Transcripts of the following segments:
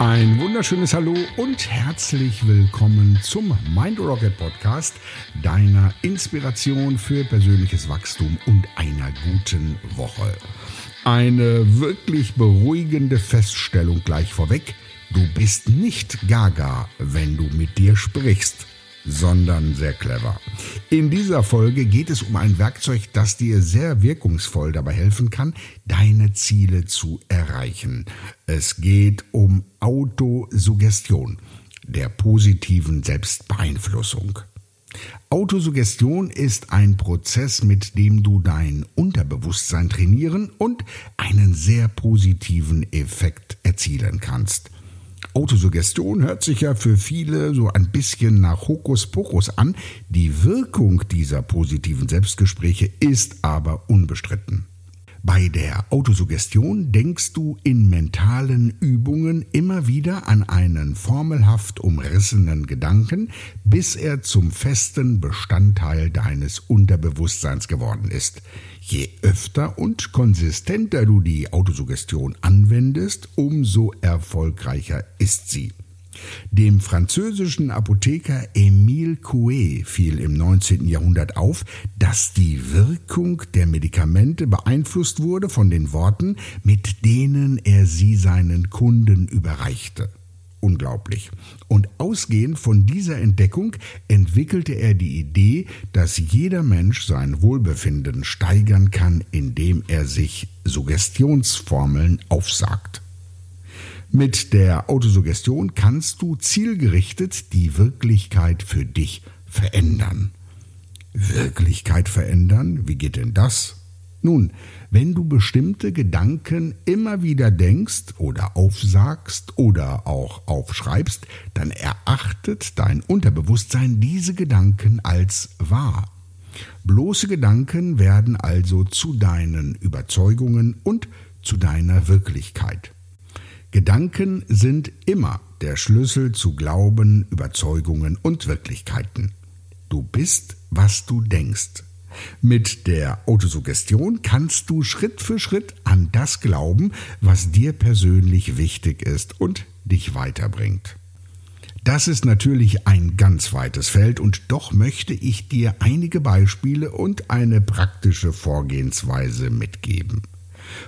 Ein wunderschönes Hallo und herzlich willkommen zum Mind Rocket Podcast, deiner Inspiration für persönliches Wachstum und einer guten Woche. Eine wirklich beruhigende Feststellung gleich vorweg. Du bist nicht gaga, wenn du mit dir sprichst sondern sehr clever. In dieser Folge geht es um ein Werkzeug, das dir sehr wirkungsvoll dabei helfen kann, deine Ziele zu erreichen. Es geht um Autosuggestion, der positiven Selbstbeeinflussung. Autosuggestion ist ein Prozess, mit dem du dein Unterbewusstsein trainieren und einen sehr positiven Effekt erzielen kannst. Autosuggestion hört sich ja für viele so ein bisschen nach Hokuspokus an. Die Wirkung dieser positiven Selbstgespräche ist aber unbestritten. Bei der Autosuggestion denkst du in mentalen Übungen immer wieder an einen formelhaft umrissenen Gedanken, bis er zum festen Bestandteil deines Unterbewusstseins geworden ist. Je öfter und konsistenter du die Autosuggestion anwendest, umso erfolgreicher ist sie. Dem französischen Apotheker Émile Coué fiel im 19. Jahrhundert auf, dass die Wirkung der Medikamente beeinflusst wurde von den Worten, mit denen er sie seinen Kunden überreichte. Unglaublich. Und ausgehend von dieser Entdeckung entwickelte er die Idee, dass jeder Mensch sein Wohlbefinden steigern kann, indem er sich Suggestionsformeln aufsagt. Mit der Autosuggestion kannst du zielgerichtet die Wirklichkeit für dich verändern. Wirklichkeit verändern? Wie geht denn das? Nun, wenn du bestimmte Gedanken immer wieder denkst oder aufsagst oder auch aufschreibst, dann erachtet dein Unterbewusstsein diese Gedanken als wahr. Bloße Gedanken werden also zu deinen Überzeugungen und zu deiner Wirklichkeit. Gedanken sind immer der Schlüssel zu Glauben, Überzeugungen und Wirklichkeiten. Du bist, was du denkst. Mit der Autosuggestion kannst du Schritt für Schritt an das glauben, was dir persönlich wichtig ist und dich weiterbringt. Das ist natürlich ein ganz weites Feld und doch möchte ich dir einige Beispiele und eine praktische Vorgehensweise mitgeben.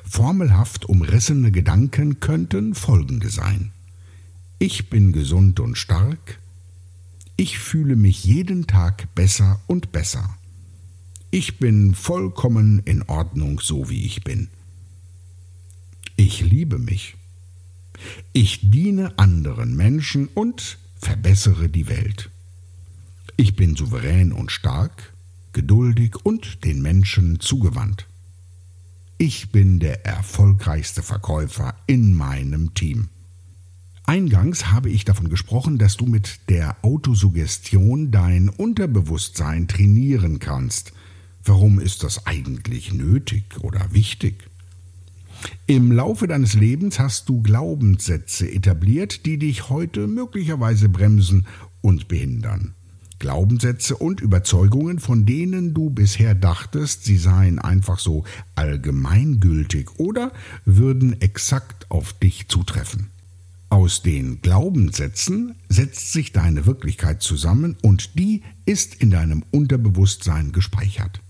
Formelhaft umrissene Gedanken könnten folgende sein. Ich bin gesund und stark. Ich fühle mich jeden Tag besser und besser. Ich bin vollkommen in Ordnung, so wie ich bin. Ich liebe mich. Ich diene anderen Menschen und verbessere die Welt. Ich bin souverän und stark, geduldig und den Menschen zugewandt. Ich bin der erfolgreichste Verkäufer in meinem Team. Eingangs habe ich davon gesprochen, dass du mit der Autosuggestion dein Unterbewusstsein trainieren kannst. Warum ist das eigentlich nötig oder wichtig? Im Laufe deines Lebens hast du Glaubenssätze etabliert, die dich heute möglicherweise bremsen und behindern. Glaubenssätze und Überzeugungen, von denen du bisher dachtest, sie seien einfach so allgemeingültig oder würden exakt auf dich zutreffen. Aus den Glaubenssätzen setzt sich deine Wirklichkeit zusammen und die ist in deinem Unterbewusstsein gespeichert.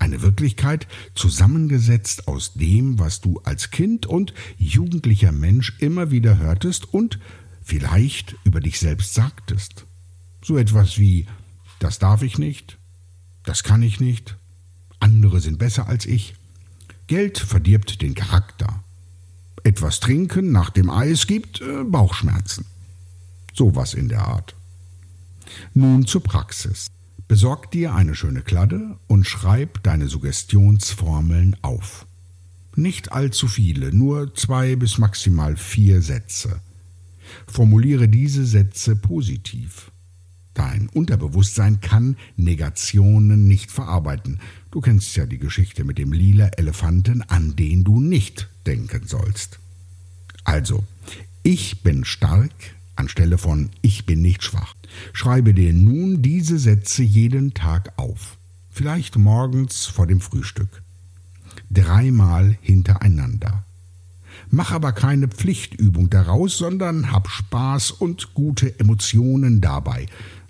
Eine Wirklichkeit zusammengesetzt aus dem, was du als Kind und jugendlicher Mensch immer wieder hörtest und vielleicht über dich selbst sagtest. So etwas wie das darf ich nicht, das kann ich nicht, andere sind besser als ich. Geld verdirbt den Charakter. Etwas trinken nach dem Eis gibt äh, Bauchschmerzen. Sowas in der Art. Nun zur Praxis. Besorg dir eine schöne Kladde und schreib deine Suggestionsformeln auf. Nicht allzu viele, nur zwei bis maximal vier Sätze. Formuliere diese Sätze positiv. Dein Unterbewusstsein kann Negationen nicht verarbeiten. Du kennst ja die Geschichte mit dem lila Elefanten, an den du nicht denken sollst. Also, ich bin stark anstelle von ich bin nicht schwach. Schreibe dir nun diese Sätze jeden Tag auf. Vielleicht morgens vor dem Frühstück. Dreimal hintereinander. Mach aber keine Pflichtübung daraus, sondern hab Spaß und gute Emotionen dabei.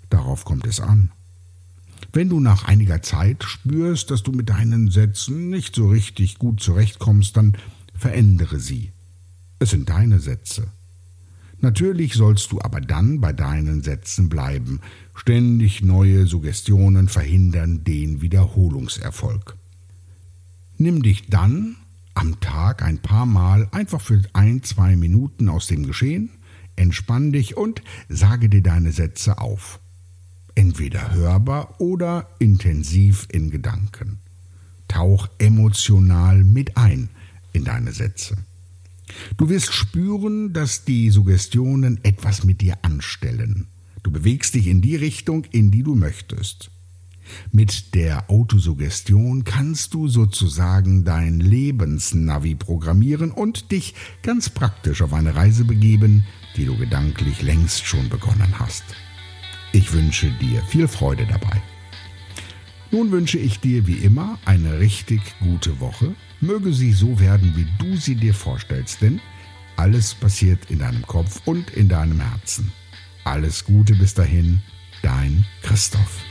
Darauf kommt es an. Wenn du nach einiger Zeit spürst, dass du mit deinen Sätzen nicht so richtig gut zurechtkommst, dann verändere sie. Es sind deine Sätze. Natürlich sollst du aber dann bei deinen Sätzen bleiben. Ständig neue Suggestionen verhindern den Wiederholungserfolg. Nimm dich dann am Tag ein paar Mal einfach für ein, zwei Minuten aus dem Geschehen, entspann dich und sage dir deine Sätze auf. Entweder hörbar oder intensiv in Gedanken. Tauch emotional mit ein in deine Sätze. Du wirst spüren, dass die Suggestionen etwas mit dir anstellen. Du bewegst dich in die Richtung, in die du möchtest. Mit der Autosuggestion kannst du sozusagen dein Lebensnavi programmieren und dich ganz praktisch auf eine Reise begeben, die du gedanklich längst schon begonnen hast. Ich wünsche dir viel Freude dabei. Nun wünsche ich dir wie immer eine richtig gute Woche. Möge sie so werden, wie du sie dir vorstellst, denn alles passiert in deinem Kopf und in deinem Herzen. Alles Gute bis dahin, dein Christoph.